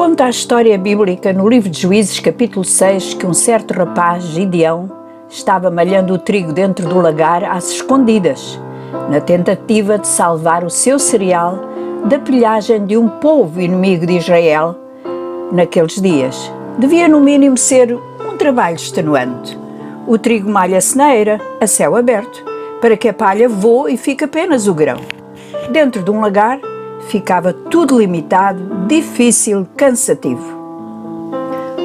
Conta a história bíblica no livro de Juízes, capítulo 6, que um certo rapaz, Gideão, estava malhando o trigo dentro do lagar às escondidas, na tentativa de salvar o seu cereal da pilhagem de um povo inimigo de Israel naqueles dias. Devia, no mínimo, ser um trabalho extenuante. O trigo malha ceneira, a céu aberto, para que a palha voe e fique apenas o grão. Dentro de um lagar, ficava tudo limitado, difícil, cansativo.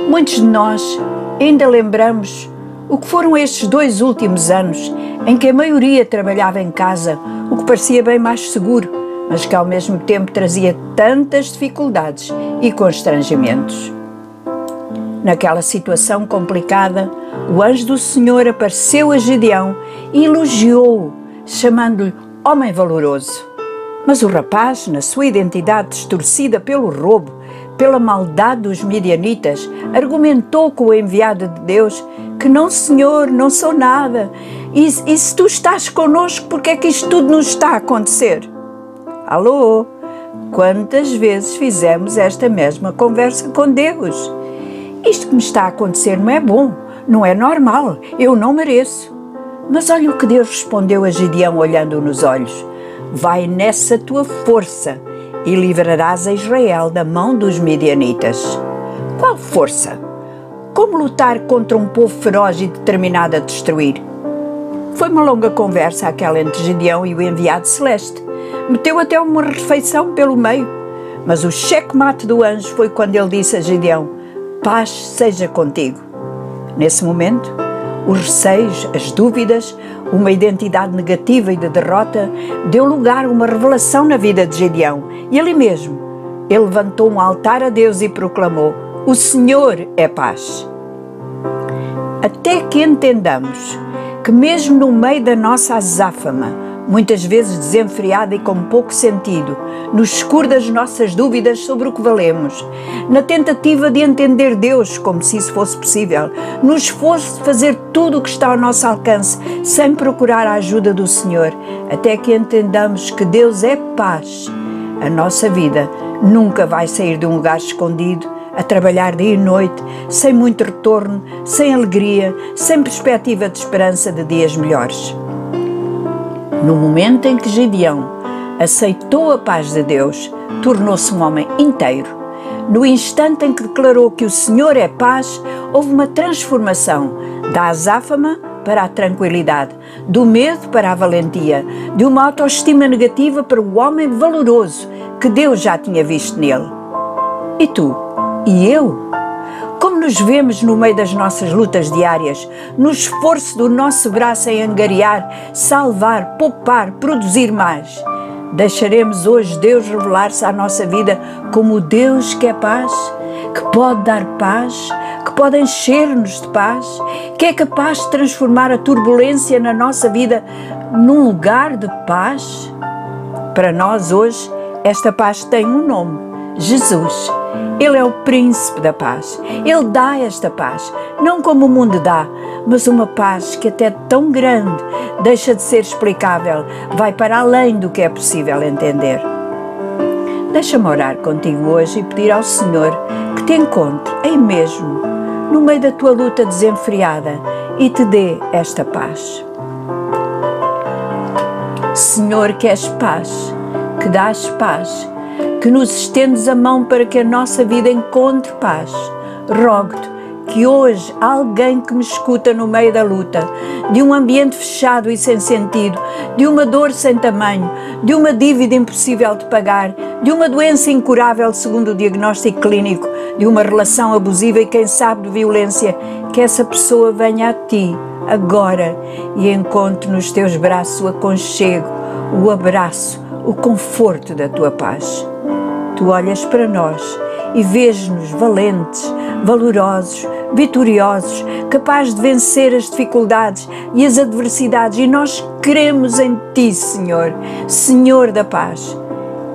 Muitos de nós ainda lembramos o que foram estes dois últimos anos em que a maioria trabalhava em casa, o que parecia bem mais seguro, mas que ao mesmo tempo trazia tantas dificuldades e constrangimentos. Naquela situação complicada, o anjo do Senhor apareceu a Gideão e elogiou-o, chamando-lhe homem valoroso. Mas o rapaz, na sua identidade distorcida pelo roubo, pela maldade dos midianitas, argumentou com o enviado de Deus que não, Senhor, não sou nada. E, e se tu estás conosco, porque é que isto tudo nos está a acontecer? Alô? Quantas vezes fizemos esta mesma conversa com Deus? Isto que me está a acontecer não é bom, não é normal, eu não mereço. Mas olha o que Deus respondeu a Gideão olhando nos olhos vai nessa tua força e livrarás a Israel da mão dos midianitas. Qual força? Como lutar contra um povo feroz e determinado a destruir? Foi uma longa conversa aquela entre Gideão e o enviado celeste. Meteu até uma refeição pelo meio. Mas o cheque-mate do anjo foi quando ele disse a Gideão: Paz seja contigo. Nesse momento, os receios, as dúvidas, uma identidade negativa e de derrota, deu lugar a uma revelação na vida de Gedeão. E ali mesmo, ele levantou um altar a Deus e proclamou: O Senhor é paz. Até que entendamos que, mesmo no meio da nossa azáfama, muitas vezes desenfreada e com pouco sentido, no escuro das nossas dúvidas sobre o que valemos, na tentativa de entender Deus como se isso fosse possível, no esforço de fazer tudo o que está ao nosso alcance sem procurar a ajuda do Senhor, até que entendamos que Deus é paz. A nossa vida nunca vai sair de um lugar escondido a trabalhar dia e noite, sem muito retorno, sem alegria, sem perspectiva de esperança de dias melhores. No momento em que Gideão aceitou a paz de Deus, tornou-se um homem inteiro. No instante em que declarou que o Senhor é paz, houve uma transformação da azáfama para a tranquilidade, do medo para a valentia, de uma autoestima negativa para o homem valoroso que Deus já tinha visto nele. E tu? E eu? Como nos vemos no meio das nossas lutas diárias, no esforço do nosso braço em angariar, salvar, poupar, produzir mais. Deixaremos hoje Deus revelar-se à nossa vida como o Deus que é paz, que pode dar paz, que pode encher-nos de paz, que é capaz de transformar a turbulência na nossa vida num lugar de paz? Para nós hoje, esta paz tem um nome: Jesus. Ele é o príncipe da paz. Ele dá esta paz, não como o mundo dá, mas uma paz que até tão grande deixa de ser explicável, vai para além do que é possível entender. Deixa-me orar contigo hoje e pedir ao Senhor que te encontre aí mesmo, no meio da tua luta desenfreada e te dê esta paz. Senhor, que és paz, que dás paz, que nos estendes a mão para que a nossa vida encontre paz. Rogo-te que hoje alguém que me escuta no meio da luta, de um ambiente fechado e sem sentido, de uma dor sem tamanho, de uma dívida impossível de pagar, de uma doença incurável segundo o diagnóstico clínico, de uma relação abusiva e quem sabe de violência, que essa pessoa venha a ti agora e encontre nos teus braços o aconchego, o abraço, o conforto da tua paz. Tu olhas para nós e vês-nos valentes, valorosos, vitoriosos, capazes de vencer as dificuldades e as adversidades, e nós queremos em Ti, Senhor, Senhor da paz.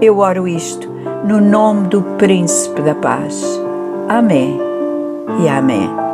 Eu oro isto no nome do Príncipe da Paz. Amém e Amém.